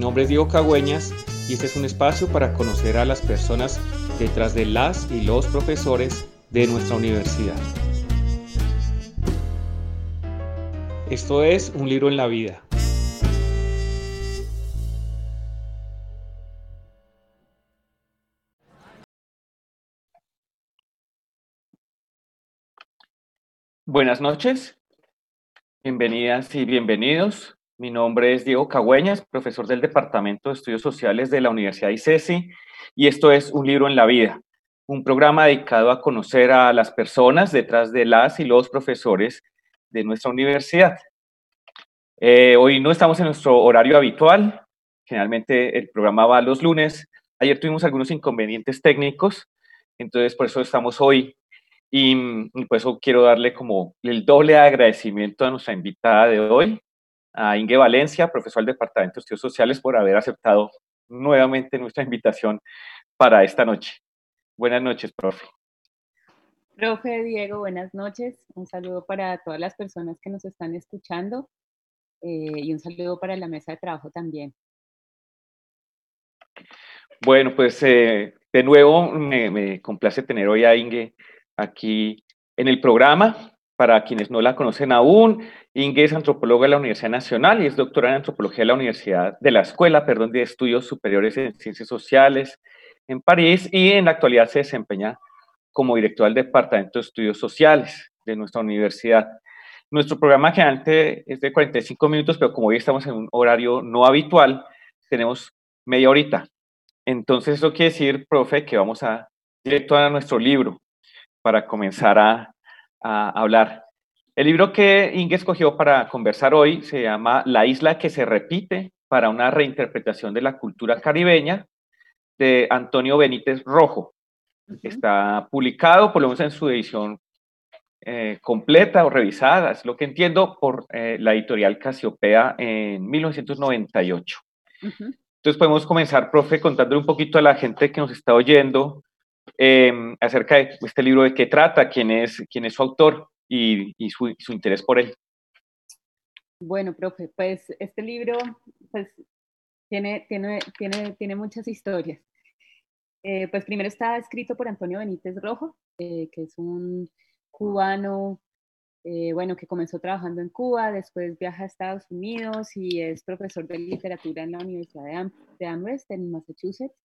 nombre es Diego Cagüeñas y este es un espacio para conocer a las personas detrás de las y los profesores de nuestra universidad. Esto es Un libro en la vida. Buenas noches, bienvenidas y bienvenidos. Mi nombre es Diego Cagüeñas, profesor del Departamento de Estudios Sociales de la Universidad ICESI, y esto es Un libro en la vida, un programa dedicado a conocer a las personas detrás de las y los profesores de nuestra universidad. Eh, hoy no estamos en nuestro horario habitual, generalmente el programa va los lunes. Ayer tuvimos algunos inconvenientes técnicos, entonces por eso estamos hoy y, por eso quiero darle como el doble agradecimiento a nuestra invitada de hoy, a Inge Valencia, profesor del Departamento de Estudios Sociales, por haber aceptado nuevamente nuestra invitación para esta noche. Buenas noches, profe. Profe Diego, buenas noches. Un saludo para todas las personas que nos están escuchando eh, y un saludo para la mesa de trabajo también. Bueno, pues eh, de nuevo me, me, complace tener hoy a Inge aquí en el programa. Para quienes no la conocen aún, Inge es antropóloga de la Universidad Nacional y es doctora en antropología de la Universidad de la Escuela, perdón, de Estudios Superiores en Ciencias Sociales en París y en la actualidad se desempeña como directora del Departamento de Estudios Sociales de nuestra universidad. Nuestro programa generalmente es de 45 minutos, pero como hoy estamos en un horario no habitual, tenemos media horita. Entonces eso quiere decir, profe, que vamos a directo a nuestro libro, para comenzar a, hablar. El libro que Inge escogió para conversar hoy se llama La isla que se repite para una reinterpretación de la cultura caribeña de Antonio Benítez Rojo. Está publicado, por lo menos en su edición eh, completa o revisada, es lo que entiendo, por eh, la editorial Casiopea en 1998. Entonces podemos comenzar, profe, contándole un poquito a la gente que nos está oyendo Em, acerca de este libro, de qué trata, quién es, quién es su autor y, su, interés por él. Bueno, profe, pues este libro pues, tiene, tiene, tiene, tiene muchas historias. Eh, pues primero está escrito por Antonio Benítez Rojo, eh, que es un cubano, eh, bueno, que comenzó trabajando en Cuba, después viaja a Estados Unidos y es profesor de literatura en la Universidad de, de Amherst, en Massachusetts.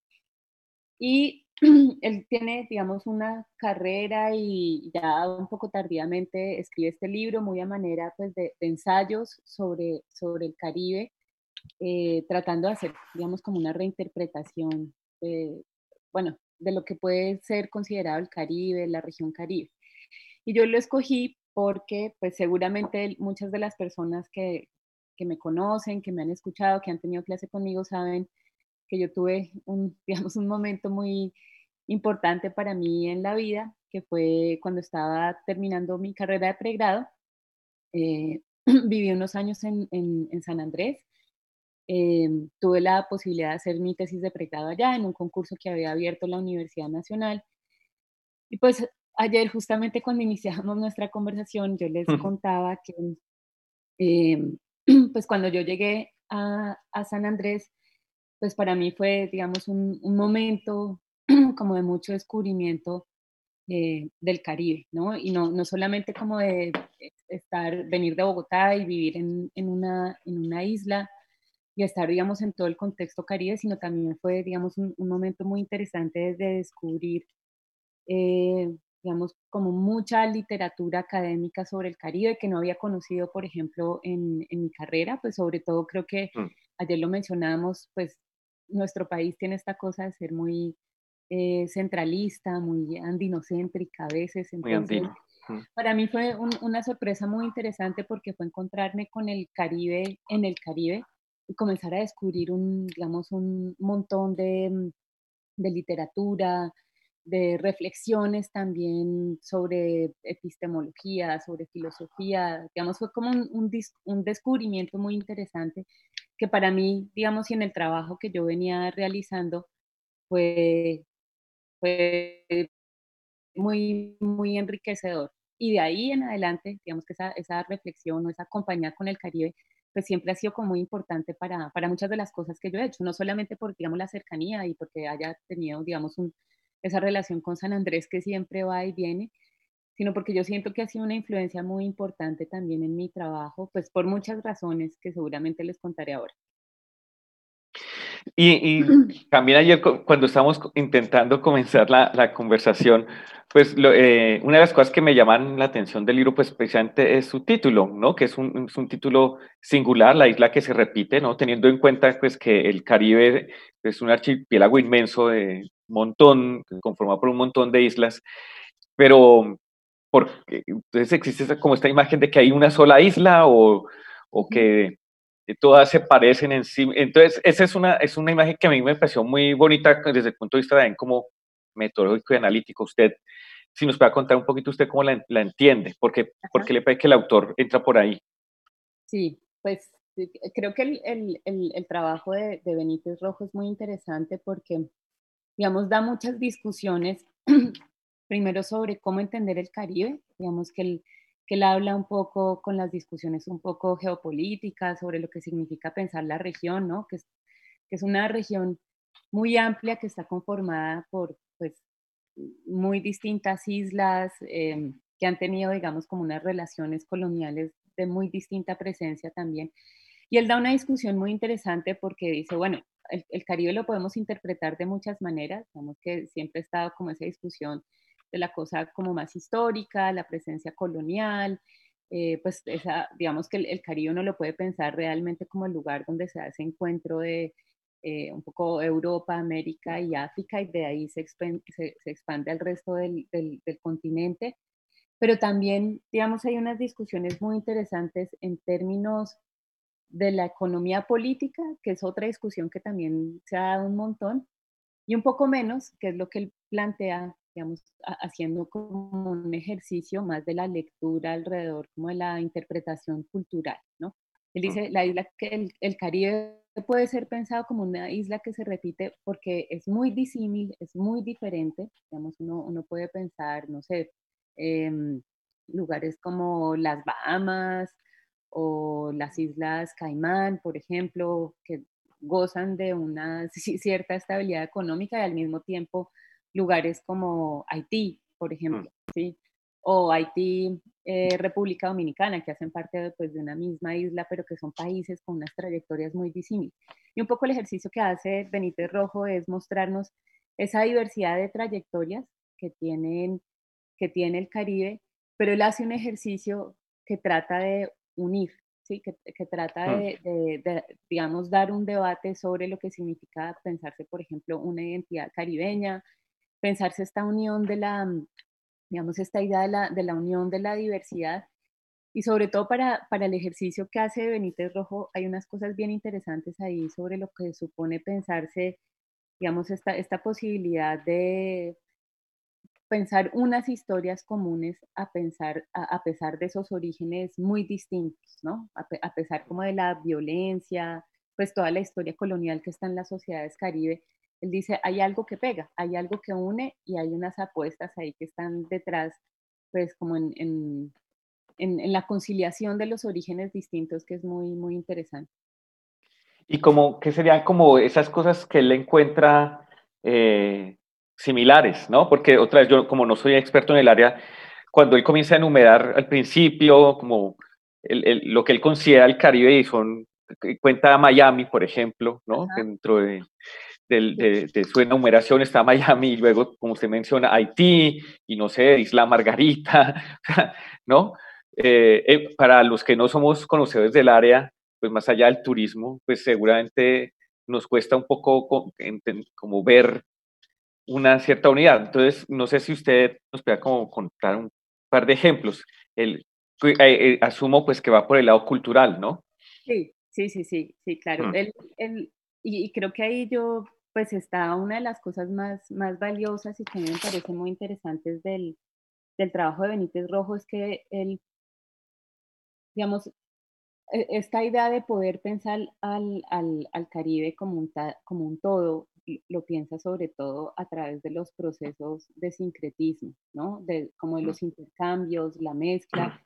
Y él tiene, digamos, una carrera y ya un poco tardíamente escribe este libro muy a manera pues, de, ensayos sobre, sobre el Caribe, eh, tratando de hacer, digamos, como una reinterpretación de, bueno, de lo que puede ser considerado el Caribe, la región Caribe. Y yo lo escogí porque, pues seguramente muchas de las personas que, que me conocen, que me han escuchado, que han tenido clase conmigo, saben que yo tuve un, digamos, un momento muy importante para mí en la vida, que fue cuando estaba terminando mi carrera de pregrado. Eh, viví unos años en, en, San Andrés. Eh, tuve la posibilidad de hacer mi tesis de pregrado allá en un concurso que había abierto la Universidad Nacional. Y pues ayer, justamente cuando iniciamos nuestra conversación, yo les contaba que eh, pues cuando yo llegué a, a San Andrés, pues para mí fue, digamos, un, momento como de mucho descubrimiento eh, del Caribe, ¿no? Y no, no solamente como de estar, venir de Bogotá y vivir en, en, una, en una isla y estar, digamos, en todo el contexto caribe, sino también fue, digamos, un, momento muy interesante de descubrir, eh, digamos, como mucha literatura académica sobre el Caribe que no había conocido, por ejemplo, en, en mi carrera, pues sobre todo creo que mm. ayer lo mencionábamos, pues nuestro país tiene esta cosa de ser muy eh, centralista, muy andinocéntrica a veces. Entonces, para mí fue una sorpresa muy interesante porque fue encontrarme con el Caribe en el Caribe y comenzar a descubrir un, digamos, un montón de, mm, de literatura, de reflexiones también sobre epistemología, sobre filosofía, digamos, fue como un, un, un descubrimiento muy interesante que para mí, digamos, y en el trabajo que yo venía realizando, fue, fue muy, muy enriquecedor. Y de ahí en adelante, digamos que esa, esa reflexión o esa compañía con el Caribe pues siempre ha sido como muy importante para, para muchas de las cosas que yo he hecho, no solamente por, digamos, la cercanía y porque haya tenido, digamos, esa relación con San Andrés que siempre va y viene, sino porque yo siento que ha sido una influencia muy importante también en mi trabajo, pues por muchas razones que seguramente les contaré ahora. Y, también ayer cuando estábamos intentando comenzar la, la conversación, pues eh, una de las cosas que me llaman la atención del libro, pues precisamente es su título, ¿no? Que es un, es un, título singular, la isla que se repite, ¿no? Teniendo en cuenta pues que el Caribe es un archipiélago inmenso de montón, conformado por un montón de islas, pero porque entonces existe como esta imagen de que hay una sola isla o, o que todas se parecen en sí. Entonces, esa es una, es una imagen que a mí me pareció muy bonita desde el punto de vista de como metodológico y analítico. Usted, si nos puede contar un poquito usted cómo la, la entiende, porque, porque le parece que el autor entra por ahí. Sí, pues creo que el, el, el, el trabajo de, de, Benítez Rojo es muy interesante porque, digamos, da muchas discusiones, primero sobre cómo entender el Caribe, digamos que el, que él habla un poco con las discusiones un poco geopolíticas sobre lo que significa pensar la región, ¿no? Que es, que es una región muy amplia que está conformada por pues, muy distintas islas eh, que han tenido, digamos, como unas relaciones coloniales de muy distinta presencia también. Y él da una discusión muy interesante porque dice, bueno, el, el Caribe lo podemos interpretar de muchas maneras, digamos que siempre ha estado como esa discusión de la cosa como más histórica, la presencia colonial, eh, pues esa, digamos que el, Caribe uno lo puede pensar realmente como el lugar donde se hace encuentro de eh, un poco Europa, América y África, y de ahí se, expande, se, expande al resto del, del, del, continente. Pero también, digamos, hay unas discusiones muy interesantes en términos de la economía política, que es otra discusión que también se ha dado un montón, y un poco menos, que es lo que él plantea digamos, haciendo como un ejercicio más de la lectura alrededor como de la interpretación cultural, ¿no? Él dice, la isla que el, el, Caribe puede ser pensado como una isla que se repite porque es muy disímil, es muy diferente, digamos, uno, uno puede pensar, no sé, eh, lugares como las Bahamas o las Islas Caimán, por ejemplo, que gozan de una cierta estabilidad económica y al mismo tiempo lugares como Haití, por mm. ejemplo, ¿sí? o Haití, eh, República Dominicana, que hacen parte de, pues, de una misma isla, pero que son países con unas trayectorias muy disímiles. Y un poco el ejercicio que hace Benítez Rojo es mostrarnos esa diversidad de trayectorias que, tienen, que tiene el Caribe, pero él hace un ejercicio que trata de unir, ¿sí? que, que trata mm. de, de, de, digamos, dar un debate sobre lo que significa pensarse, por ejemplo, una identidad caribeña, pensarse esta unión de la, mm, digamos, esta idea de la, de la unión de la diversidad. Y sobre todo para, para, el ejercicio que hace Benítez Rojo, hay unas cosas bien interesantes ahí sobre lo que supone pensarse, digamos, esta, esta posibilidad de pensar unas historias comunes a, pensar, a, pesar de esos orígenes muy distintos, ¿no? A, a, pesar como de la violencia, pues toda la historia colonial que está en las sociedades caribe, él dice, hay algo que pega, hay algo que une y hay unas apuestas ahí que están detrás, pues como en, en, en, la conciliación de los orígenes distintos, que es muy, muy interesante. Y como, ¿qué serían como esas cosas que él encuentra eh, similares, ¿no? Porque otra vez, yo como no soy experto en el área, cuando él comienza a enumerar al principio como el, el, lo que él considera el Caribe y son, cuenta Miami, por ejemplo, ¿no? Ajá. Dentro de de, de, de, su enumeración está Miami y luego, como usted menciona, Haití y no sé, Isla Margarita, ¿no? Eh, eh, para los que no somos conocedores del área, pues más allá del turismo, pues seguramente nos cuesta un poco como ver una cierta unidad. Entonces, no sé si usted nos pueda como contar un par de ejemplos. El, eh, eh, asumo pues que va por el lado cultural, ¿no? Sí, sí, sí, sí, sí, claro. Mm. El, el, y, y, creo que ahí yo pues está una de las cosas más, más valiosas y que me parece muy interesantes del, del trabajo de Benítez Rojo es que él, digamos, e, esta idea de poder pensar al, al, al Caribe como un, como un todo, lo piensa sobre todo a través de los procesos de sincretismo, ¿no? De, como de los intercambios, la mezcla.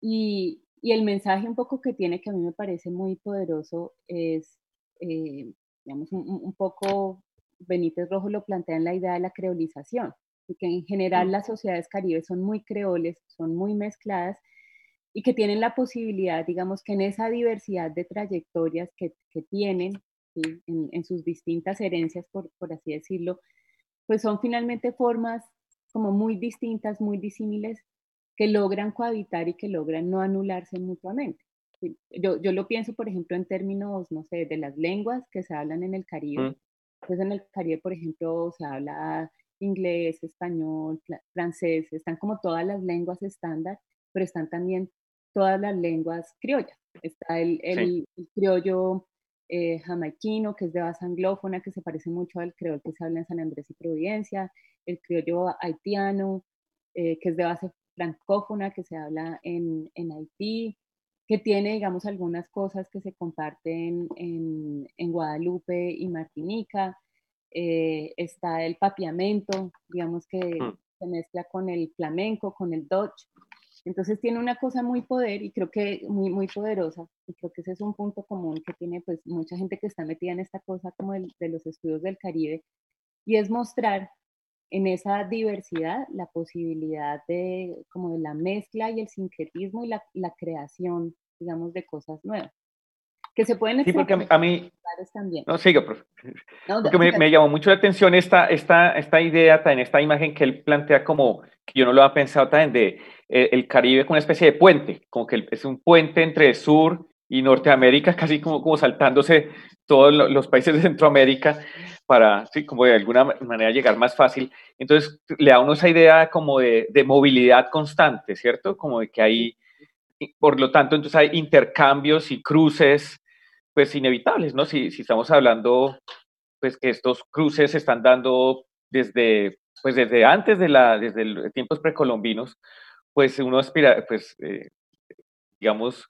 Y, y el mensaje un poco que tiene, que a mí me parece muy poderoso, es, eh, digamos, un, poco, Benítez Rojo lo plantea en la idea de la creolización, y que en general las sociedades caribes son muy creoles, son muy mezcladas, y que tienen la posibilidad, digamos, que en esa diversidad de trayectorias que, que tienen, en, en, sus distintas herencias, por, por así decirlo, pues son finalmente formas como muy distintas, muy disímiles, que logran cohabitar y que logran no anularse mutuamente. Yo, yo lo pienso, por ejemplo, en términos, no sé, de las lenguas que se hablan en el Caribe. Entonces, mm. pues en el Caribe, por ejemplo, se habla inglés, español, francés, están como todas las lenguas estándar, pero están también todas las lenguas criollas. Está el, el, criollo eh, jamaiquino, que es de base anglófona, que se parece mucho al criollo que se habla en San Andrés y Providencia, el criollo haitiano, eh, que es de base francófona, que se habla en, en, Haití, que tiene, digamos, algunas cosas que se comparten en, en Guadalupe y Martinica. Eh, está el papiamento, digamos que mm. se mezcla con el flamenco, con el dutch. Entonces tiene una cosa muy poder y creo que muy, muy poderosa. Y creo que ese es un punto común que tiene pues mucha gente que está metida en esta cosa como el, de los estudios del Caribe. Y es mostrar en esa diversidad la posibilidad de como de la mezcla y el sincretismo y la, la creación, digamos, de cosas nuevas que se pueden sí, porque a mí, también. No, siga, profe. porque me, me, llamó mucho la atención esta, esta, esta idea, en esta imagen que él plantea como, que yo no lo había pensado también, de eh, el Caribe como una especie de puente, como que es un puente entre Sur y Norteamérica, casi como, como saltándose todos los países de Centroamérica para, sí, como de alguna manera llegar más fácil. Entonces, le da uno esa idea como de, de movilidad constante, ¿cierto? Como de que hay, por lo tanto, entonces hay intercambios y cruces pues inevitables, ¿no? Si, estamos hablando, pues que estos cruces se están dando desde, pues desde antes de la, desde tiempos precolombinos, pues uno aspira, pues, eh, digamos,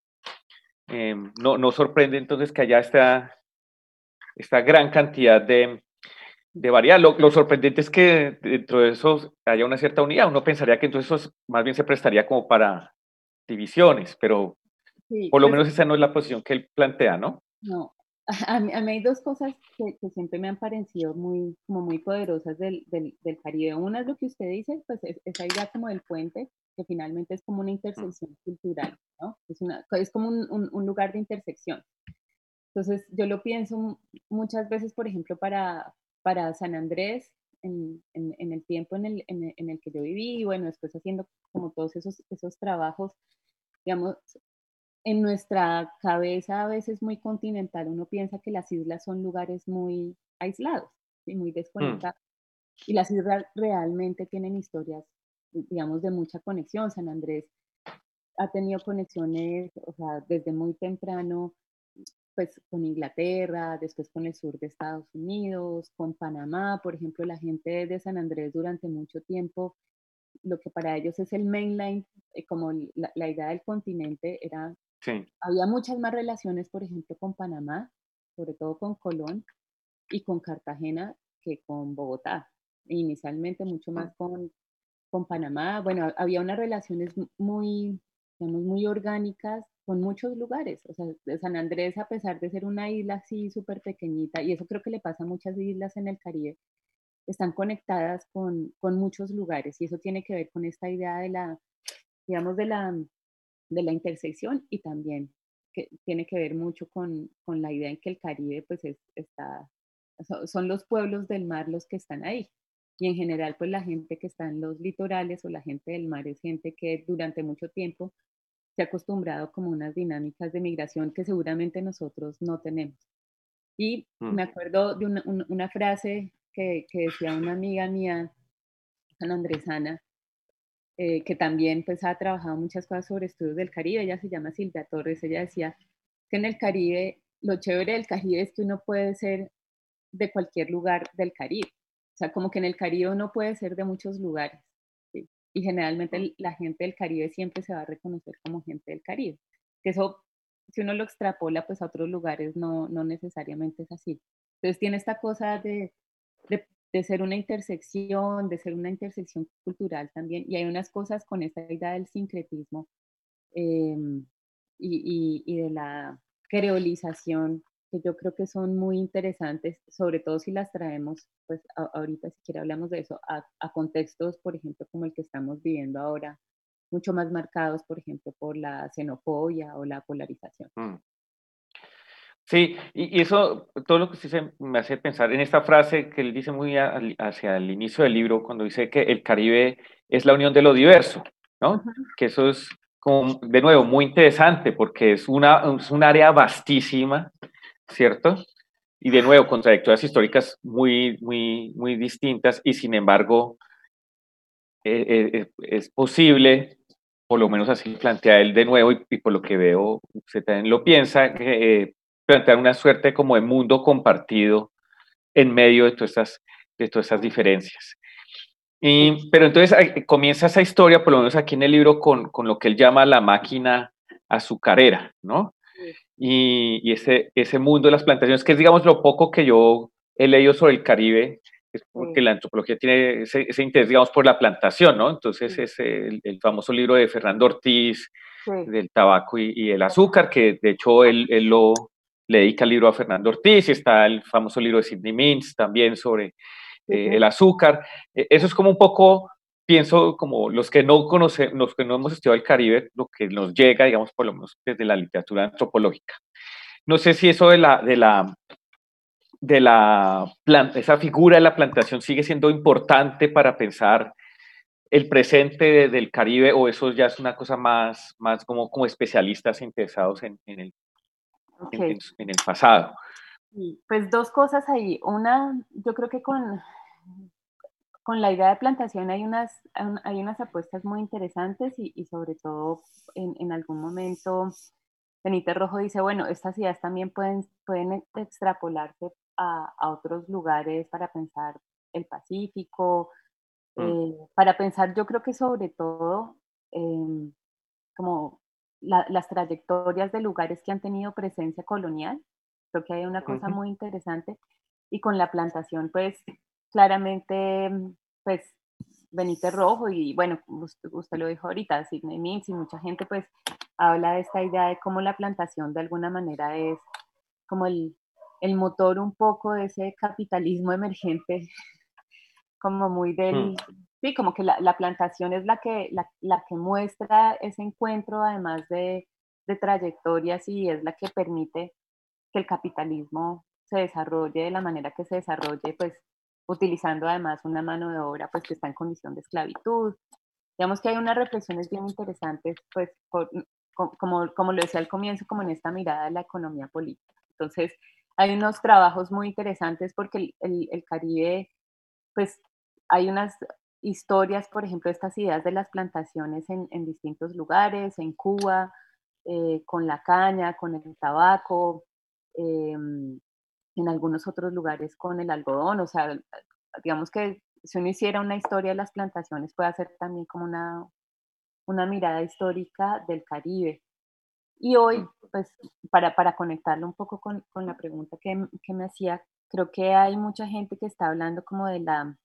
em, no, no sorprende entonces que haya esta, esta gran cantidad de, de variedad. Lo, sorprendente es que dentro de eso haya una cierta unidad. Uno pensaría que entonces eso más bien se prestaría como para divisiones, pero por lo pues menos esa no es la posición que él plantea, ¿no? No, a mí, hay dos cosas que, siempre me han parecido muy, como muy poderosas del, del, del, Caribe. Una es lo que usted dice, pues es, esa idea como del puente, que finalmente es como una intersección cultural, ¿no? Es, una, es como un, un, lugar de intersección. Entonces, yo lo pienso muchas veces, por ejemplo, para, para San Andrés, en, en, en el tiempo en el, en el, que yo viví, y bueno, después haciendo como todos esos, esos trabajos, digamos, en nuestra cabeza a veces muy continental uno piensa que las islas son lugares muy aislados y muy mm. desconectados. Y las islas realmente tienen historias, digamos, de mucha conexión. San Andrés ha tenido conexiones, o sea, desde muy temprano, pues con Inglaterra, después con el sur de Estados Unidos, con Panamá, por ejemplo, la gente de San Andrés durante mucho tiempo, lo que para ellos es el mainline, eh, como la, la idea del continente era había muchas más relaciones, por ejemplo, con Panamá, sobre todo con Colón y con Cartagena que con Bogotá. Inicialmente mucho más ah. con, con Panamá. Bueno, había unas relaciones muy, digamos, muy orgánicas con muchos lugares. O sea, San Andrés, a pesar de ser una isla así súper pequeñita, y eso creo que le pasa a muchas islas en el Caribe, están conectadas con, con muchos lugares. Y eso tiene que ver con esta idea de la, digamos, de la de la intersección y también que tiene que ver mucho con, con la idea en que el Caribe pues está, son los pueblos del mar los que están ahí. Y en general pues la gente que está en los litorales o la gente del mar es gente que durante mucho tiempo se ha acostumbrado como unas dinámicas de migración que seguramente nosotros no tenemos. Y mm. me acuerdo de una, una frase que, que, decía una amiga mía, San Andresana, eh, que también pues ha trabajado muchas cosas sobre estudios del Caribe, ella se llama Silvia Torres, ella decía que en el Caribe, lo chévere del Caribe es que uno puede ser de cualquier lugar del Caribe, o sea, como que en el Caribe uno puede ser de muchos lugares, y generalmente la gente del Caribe siempre se va a reconocer como gente del Caribe, que eso, si uno lo extrapola pues a otros lugares, no, no necesariamente es así. Entonces tiene esta cosa de, de de ser una intersección, de ser una intersección cultural también. Y hay unas cosas con esta idea del sincretismo em, y, y, de la creolización, que yo creo que son muy interesantes, sobre todo si las traemos, pues ahorita si quiere hablamos de eso, a, a, contextos, por ejemplo, como el que estamos viviendo ahora, mucho más marcados, por ejemplo, por la xenofobia o la polarización. Mm. Sí, y, eso, todo lo que usted me hace pensar en esta frase que él dice muy hacia el inicio del libro, cuando dice que el Caribe es la unión de lo diverso, ¿no? Que eso es, como, de nuevo, muy interesante porque es, una, es un área vastísima, ¿cierto? Y de nuevo, con trayectorias históricas muy, muy, muy distintas y sin embargo, eh, eh, eh, es posible, por lo menos así plantea él de nuevo y, por lo que veo, usted también lo piensa, que plantear una suerte como de mundo compartido en medio de todas estas, de todas estas diferencias. Y, pero entonces comienza esa historia, por lo menos aquí en el libro, con, con lo que él llama la máquina azucarera, ¿no? Y, y, ese, ese mundo de las plantaciones, que es, digamos, lo poco que yo he leído sobre el Caribe, es porque la antropología tiene ese, interés, digamos, por la plantación, ¿no? Entonces es el, el, famoso libro de Fernando Ortiz, del tabaco y, y, el azúcar, que de hecho él, él lo, le dedica el libro a Fernando Ortiz, y está el famoso libro de Sidney Mintz también sobre eh, el azúcar. E, eso es como un poco, pienso, como los que no conocemos, los que no hemos estudiado el Caribe, lo que nos llega, digamos, por lo menos desde la literatura antropológica. No sé si eso de la, de la, de la esa figura de la plantación sigue siendo importante para pensar el presente del Caribe o eso ya es una cosa más, más como, como especialistas interesados en, en el en, el pasado. Pues dos cosas ahí. Una, yo creo que con, con la idea de plantación hay unas, hay unas apuestas muy interesantes y, sobre todo en, en, algún momento Benítez Rojo dice, bueno, estas ideas también pueden, pueden extrapolarse a, a otros lugares para pensar el Pacífico, mm. eh, para pensar yo creo que sobre todo em, como las trayectorias de lugares que han tenido presencia colonial. Creo que hay una cosa muy interesante. Y con la plantación, pues claramente, pues Benítez Rojo y bueno, usted, lo dijo ahorita, Sidney Mintz y mucha gente pues habla de esta idea de cómo la plantación de alguna manera es como el, el motor un poco de ese capitalismo emergente, como muy del, mm. Sí, como que la, la plantación es la que, la, la, que muestra ese encuentro, además de, de, trayectorias, y es la que permite que el capitalismo se desarrolle de la manera que se desarrolle, pues utilizando además una mano de obra pues que está en condición de esclavitud. Digamos que hay unas reflexiones bien interesantes, pues como, como lo decía al comienzo, como en esta mirada de la economía política. Entonces, hay unos trabajos muy interesantes porque el, el, el Caribe, pues hay unas historias, por ejemplo, estas ideas de las plantaciones en, distintos lugares, en Cuba, eh, con la caña, con el tabaco, em, en algunos otros lugares con el algodón, o sea, digamos que si uno hiciera una historia de las plantaciones puede hacer también como una, una mirada histórica del Caribe. Y hoy, pues, para, para conectarlo un poco con, con la pregunta que, que me hacía, creo que hay mucha gente que está hablando como de la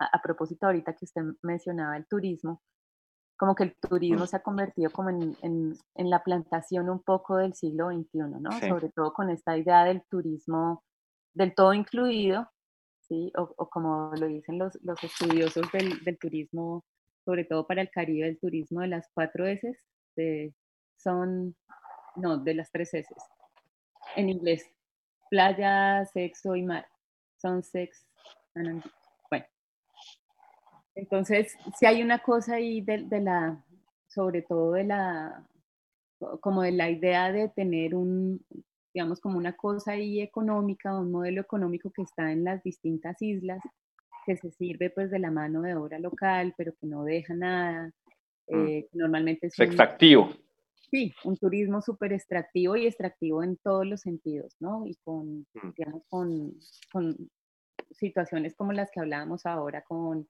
a, propósito ahorita que usted mencionaba el turismo, como que el turismo se ha convertido como en, en, la plantación un poco del siglo XXI, ¿no? Sobre todo con esta idea del turismo del todo incluido, ¿sí? O, como lo dicen los, los estudiosos del, del, turismo, sobre todo para el Caribe, el turismo de las cuatro S, de, son, no, de las tres S, en inglés, playa, sexo y mar, son sex entonces, si hay una cosa ahí de, la, sobre todo de la, como de la idea de tener un, digamos, como una cosa ahí económica, un modelo económico que está en las distintas islas, que se sirve pues de la mano de obra local, pero que no deja nada. Mm. Eh, normalmente es, extractivo. Sí, un turismo súper extractivo y extractivo en todos los sentidos, ¿no? Y con, mm. digamos, con, con situaciones como las que hablábamos ahora, con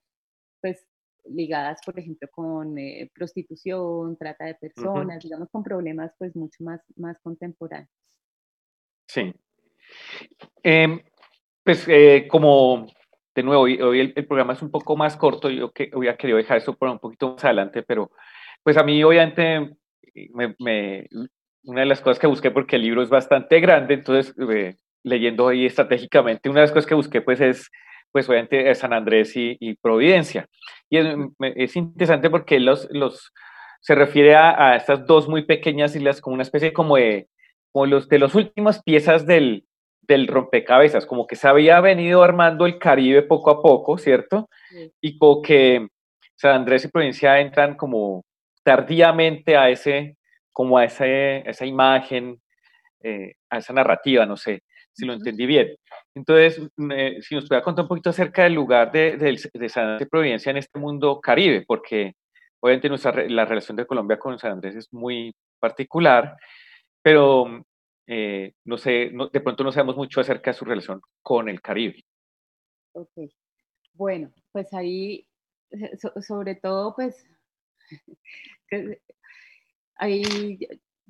pues ligadas, por ejemplo, con eh, prostitución, trata de personas, digamos, con problemas pues mucho más, más contemporáneos. Sí. Em, pues eh, como, de nuevo, hoy, el, programa es un poco más corto, yo que hubiera querido dejar eso por un poquito más adelante, pero pues a mí obviamente me, una de las cosas que busqué, porque el libro es bastante grande, entonces eh, leyendo ahí estratégicamente, una de las cosas que busqué pues es, pues obviamente San Andrés y, Providencia. Y es, interesante porque los, los, se refiere a, estas dos muy pequeñas islas como una especie como de, como los, de las últimas piezas del, del rompecabezas, como que se había venido armando el Caribe poco a poco, ¿cierto? Y como que San Andrés y Providencia entran como tardíamente a ese, como a, ese, esa imagen, eh, a esa narrativa, no sé si lo entendí bien. Entonces, si nos puede contar un poquito acerca del lugar de, de, San Andrés y Providencia en este mundo caribe, porque obviamente nuestra, la relación de Colombia con San Andrés es muy particular, pero eh, no sé, de pronto no sabemos mucho acerca de su relación con el Caribe. Ok, bueno, pues ahí, eh, sobre todo, pues, hay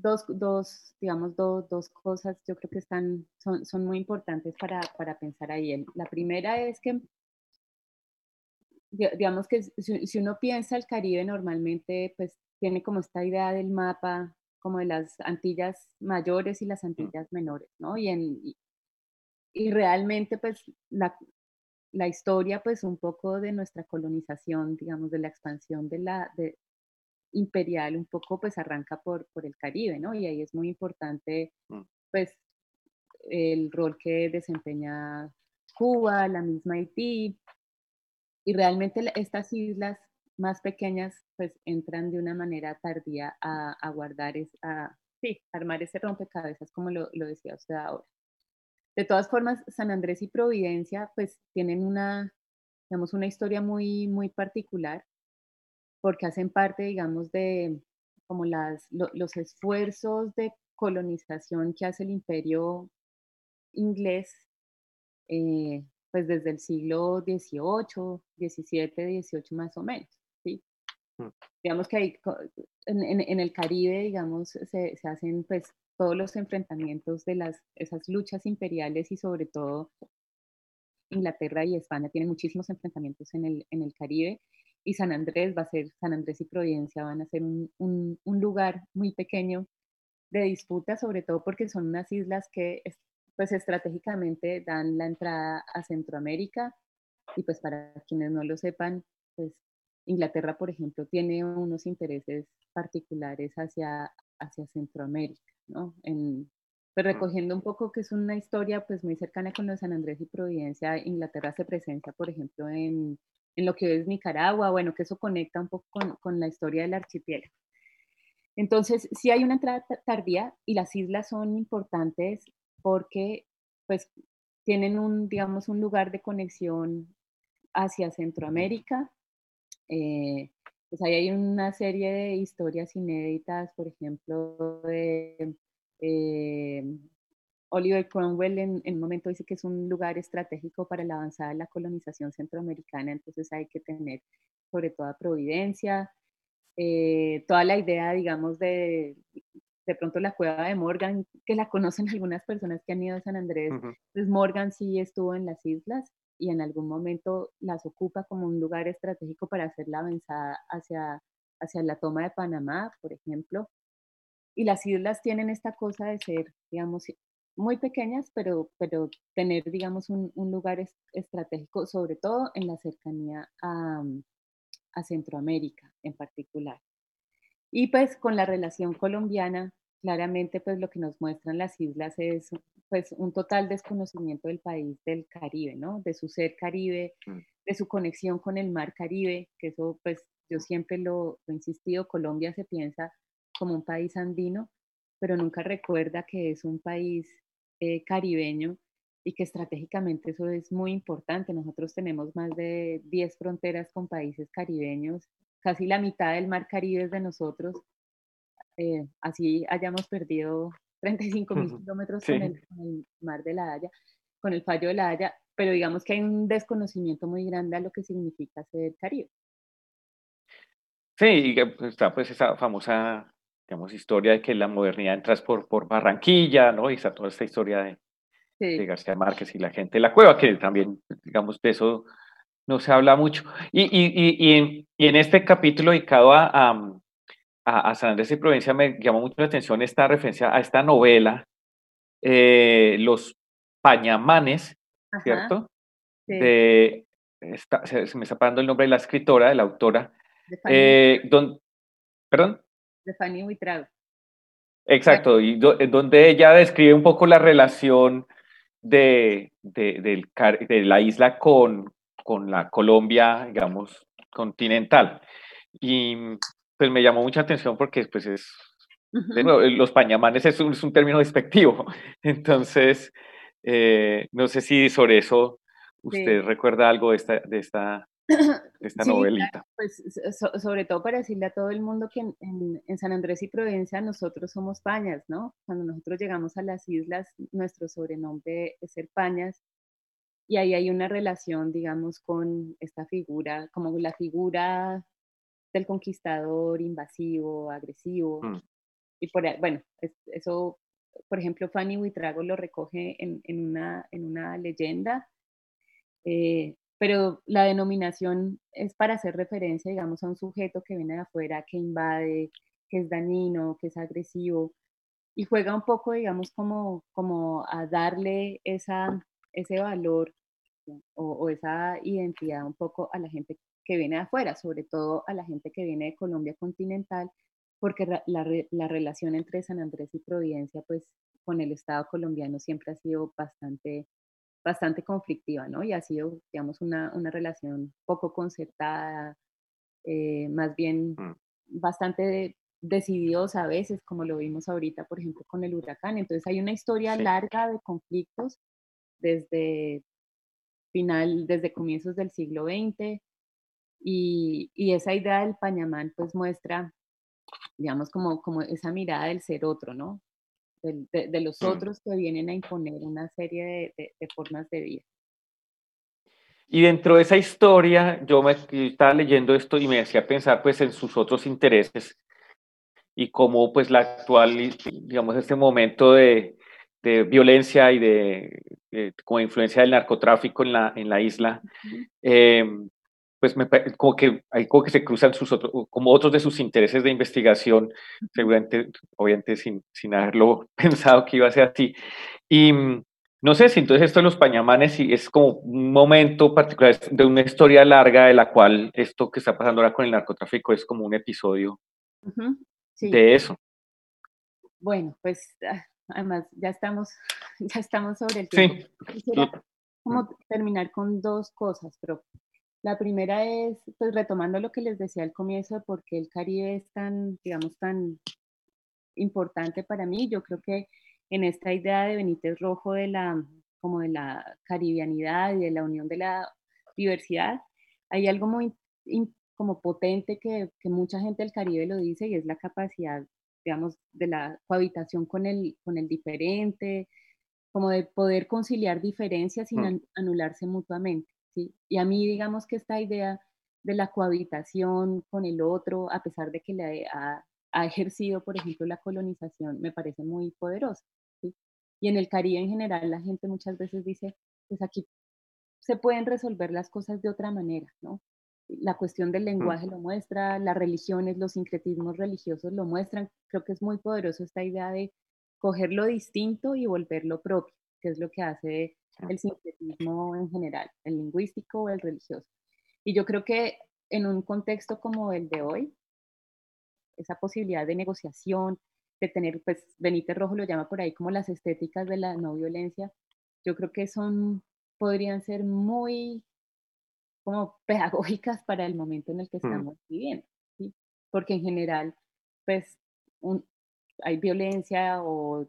dos, dos digamos, dos, dos, cosas yo creo que están, son, son muy importantes para, para, pensar ahí. La primera es que, digamos que si, si, uno piensa el Caribe normalmente, pues tiene como esta idea del mapa, como de las Antillas mayores y las Antillas menores, ¿no? Y, en, y, realmente, pues, la, la, historia, pues, un poco de nuestra colonización, digamos, de la expansión de la, de, imperial un poco pues arranca por, por el Caribe, ¿no? Y ahí es muy importante mm. pues el rol que desempeña Cuba, la misma Haití, y realmente estas islas más pequeñas pues entran de una manera tardía a, a guardar, es, a, sí, armar ese rompecabezas como lo, lo decía usted ahora. De todas formas, San Andrés y Providencia pues tienen una, digamos, una historia muy, muy particular porque hacen parte, digamos, de como las, los esfuerzos de colonización que hace el imperio inglés, eh, pues desde el siglo XVIII, XVII, XVIII más o menos, ¿sí? Mm. Digamos que ahí, en, en, el Caribe, digamos, se, se, hacen pues todos los enfrentamientos de las, esas luchas imperiales y sobre todo Inglaterra y España tienen muchísimos enfrentamientos en el, en el Caribe y San Andrés va a ser, San Andrés y Providencia van a ser un, un, lugar muy pequeño de disputa, sobre todo porque son unas islas que pues estratégicamente dan la entrada a Centroamérica y pues para quienes no lo sepan, pues Inglaterra, por ejemplo, tiene unos intereses particulares hacia, hacia Centroamérica, ¿no? En, pues recogiendo un poco que es una historia pues muy cercana con los San Andrés y Providencia, Inglaterra se presenta, por ejemplo, en en lo que es Nicaragua, bueno, que eso conecta un poco con, la historia del archipiélago. Entonces, sí hay una entrada tardía y las islas son importantes porque pues tienen un, digamos, un lugar de conexión hacia Centroamérica. Eh, pues ahí hay una serie de historias inéditas, por ejemplo, de eh, Oliver Cromwell en, un momento dice que es un lugar estratégico para la avanzada de la colonización centroamericana, entonces hay que tener sobre todo providencia, eh, toda la idea, digamos, de de pronto la cueva de Morgan, que la conocen algunas personas que han ido a San Andrés, pues Morgan sí estuvo en las islas y en algún momento las ocupa como un lugar estratégico para hacer la avanzada hacia, hacia la toma de Panamá, por ejemplo. Y las islas tienen esta cosa de ser, digamos, muy pequeñas, pero, pero tener, digamos, un, lugar estratégico, sobre todo en la cercanía a, mm, a, Centroamérica en particular. Y pues con la relación colombiana, claramente pues lo que nos muestran las islas es pues un total desconocimiento del país del Caribe, ¿no? De su ser Caribe, mm. de su conexión con el mar Caribe, que eso pues yo siempre lo he insistido, Colombia se piensa como un país andino, pero nunca recuerda que es un país eh, caribeño y que estratégicamente eso es muy importante. Nosotros tenemos más de 10 fronteras con países caribeños, casi la mitad del mar Caribe es de nosotros. Eh, así hayamos perdido 35 mil kilómetros con, el, mar de la Haya, con el fallo de la Haya, pero digamos que hay un desconocimiento muy grande a lo que significa ser Caribe. Sí, y está pues esa famosa digamos, historia de que la modernidad entras por, por Barranquilla, ¿no? Y está toda esta historia de, García Márquez y la gente de la cueva, que también, digamos, de eso no se habla mucho. Y, y, y, y, en, este capítulo dedicado a, a, a, San Andrés y Provincia me llamó mucho la atención esta referencia a esta novela, eh, Los Pañamanes, ¿cierto? De, se, me está parando el nombre de la escritora, de la autora. Eh, ¿Perdón? De Fanny Huitrago. Exacto, y donde ella describe un poco la relación de, de, de la isla con, con la Colombia, digamos, continental. Y pues me llamó mucha atención porque pues es, los pañamanes es un, es un, término despectivo. Entonces, eh, no sé si sobre eso usted recuerda algo de esta, de esta, esta novelita. pues sobre todo para decirle a todo el mundo que en, en, San Andrés y Providencia nosotros somos pañas, ¿no? Cuando nosotros llegamos a las islas, nuestro sobrenombre es ser pañas. Y ahí hay una relación, digamos, con esta figura, como la figura del conquistador invasivo, agresivo. Mm. Y por, bueno, eso, por ejemplo, Fanny Huitrago lo recoge en, en, una, en una leyenda, eh, pero la denominación es para hacer referencia, digamos, a un sujeto que viene de afuera, que invade, que es dañino, que es agresivo, y juega un poco, digamos, como, como a darle esa, ese valor o, o, esa identidad un poco a la gente que viene de afuera, sobre todo a la gente que viene de Colombia continental, porque la, la, relación entre San Andrés y Providencia, pues con el Estado colombiano siempre ha sido bastante, bastante conflictiva, ¿no? Y ha sido, digamos, una, una relación poco concertada, eh, más bien mm. bastante decidiosa a veces, como lo vimos ahorita, por ejemplo, con el huracán. Entonces hay una historia larga de conflictos desde final, desde comienzos del siglo XX, y, esa idea del pañamán pues muestra, digamos, como, como esa mirada del ser otro, ¿no? De, los mm. otros que vienen a imponer una serie de, formas de vida. Y dentro de esa historia, yo me estaba leyendo esto y me hacía pensar pues en sus otros intereses y cómo pues la actual, digamos, este momento de, violencia y de, como influencia del narcotráfico en la, en la isla, pues me, como que hay como que se cruzan sus otros, como otros de sus intereses de investigación, seguramente, obviamente sin, sin haberlo pensado que iba a ser así. Y no sé si entonces esto de los pañamanes es como un momento particular de una historia larga de la cual esto que está pasando ahora con el narcotráfico es como un episodio de eso. Bueno, pues ah, además ya estamos, ya estamos sobre el tiempo. Sí. como terminar con dos cosas, pero la primera es, pues retomando lo que les decía al comienzo de por qué el Caribe es tan, digamos, tan importante para mí. Yo creo que en esta idea de Benítez Rojo de la, como de la caribianidad y de la unión de la diversidad, hay algo muy como potente que, que, mucha gente del Caribe lo dice y es la capacidad, digamos, de la cohabitación con el, con el diferente, como de poder conciliar diferencias sin mm. anularse mutuamente. Y a mí, digamos que esta idea de la cohabitación con el otro, a pesar de que le ha, ejercido, por ejemplo, la colonización, me parece muy poderosa. Y en el Caribe en general, la gente muchas veces dice, pues aquí se pueden resolver las cosas de otra manera, ¿no? La cuestión del lenguaje lo muestra, las religiones, los sincretismos religiosos lo muestran. Creo que es muy poderoso esta idea de coger lo distinto y volverlo propio, que es lo que hace el sincretismo en general, el lingüístico o el religioso. Y yo creo que en un contexto como el de hoy, esa posibilidad de negociación, de tener, pues Benítez Rojo lo llama por ahí como las estéticas de la no violencia, yo creo que son, podrían ser muy como pedagógicas para el momento en el que mm. estamos viviendo, ¿sí? porque en general, pues hay violencia o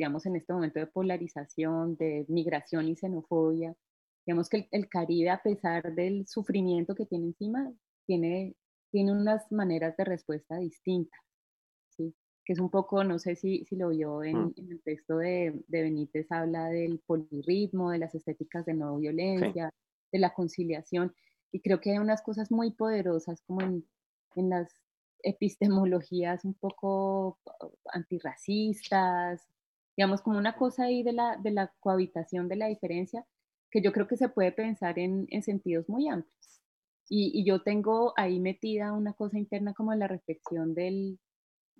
digamos, en este momento de polarización, de migración y xenofobia, digamos que el, Caribe, a pesar del sufrimiento que tiene encima, tiene, tiene unas maneras de respuesta distintas, ¿sí? que es un poco, no sé si, si lo vio en, mm. en el texto de, de, Benítez, habla del polirritmo, de las estéticas de no violencia, de la conciliación, y creo que hay unas cosas muy poderosas como en, en las epistemologías un poco antirracistas, digamos, como una cosa ahí de la, de la cohabitación de la diferencia, que yo creo que se puede pensar en, en sentidos muy amplios. Y, y, yo tengo ahí metida una cosa interna como la reflexión del,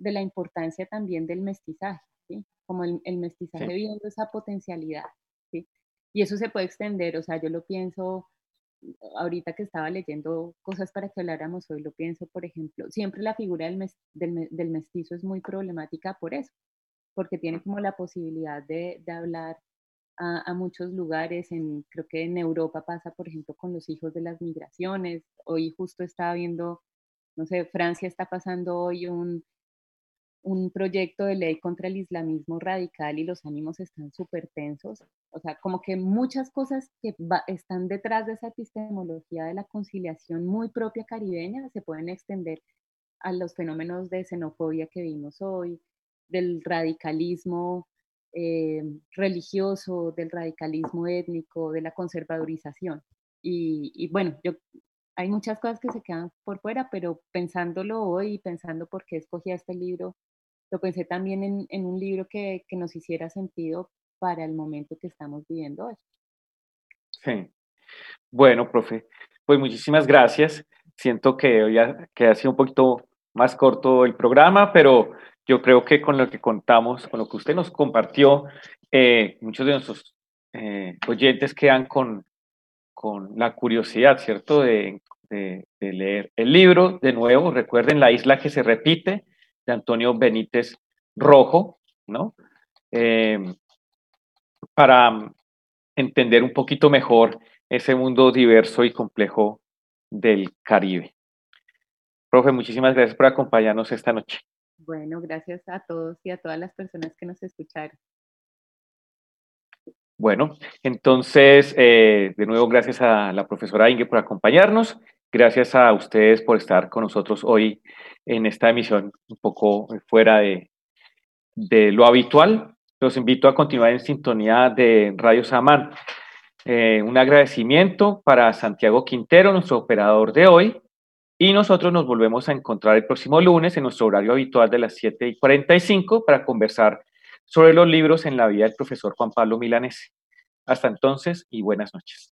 de la importancia también del mestizaje, ¿sí? como el, mestizaje viendo esa potencialidad. ¿sí? Y eso se puede extender, o sea, yo lo pienso ahorita que estaba leyendo cosas para que habláramos hoy, lo pienso, por ejemplo, siempre la figura del, del, mestizo es muy problemática por eso, porque tiene como la posibilidad de, de hablar a, a, muchos lugares, en, creo que en Europa pasa, por ejemplo, con los hijos de las migraciones, hoy justo estaba viendo, no sé, Francia está pasando hoy un, un proyecto de ley contra el islamismo radical y los ánimos están súper tensos. O sea, como que muchas cosas que están detrás de esa epistemología de la conciliación muy propia caribeña se pueden extender a los fenómenos de xenofobia que vimos hoy, del radicalismo eh, religioso, del radicalismo étnico, de la conservadorización. Y, bueno, hay muchas cosas que se quedan por fuera, pero pensándolo hoy y pensando por qué escogí este libro, lo pensé también en, un libro que, que, nos hiciera sentido para el momento que estamos viviendo hoy. Sí. Bueno, profe, pues muchísimas gracias. Siento que hoy ha, que ha sido un poquito más corto el programa, pero yo creo que con lo que contamos, con lo que usted nos compartió, eh, muchos de nuestros eh, oyentes quedan con, con la curiosidad, ¿cierto?, de, de, leer el libro. De nuevo, recuerden la isla que se repite, de Antonio Benítez Rojo, ¿no? Eh, para entender un poquito mejor ese mundo diverso y complejo del Caribe. Profe, muchísimas gracias por acompañarnos esta noche. Bueno, gracias a todos y a todas las personas que nos escucharon. Bueno, entonces, eh, de nuevo, gracias a la profesora Inge por acompañarnos. Gracias a ustedes por estar con nosotros hoy en esta emisión un poco fuera de, de lo habitual. Los invito a continuar en sintonía de Radio Samán. Eh, un agradecimiento para Santiago Quintero, nuestro operador de hoy. Y nosotros nos volvemos a encontrar el próximo lunes en nuestro horario habitual de las 7 y 45 para conversar sobre los libros en la vida del profesor Juan Pablo Milanese. Hasta entonces y buenas noches.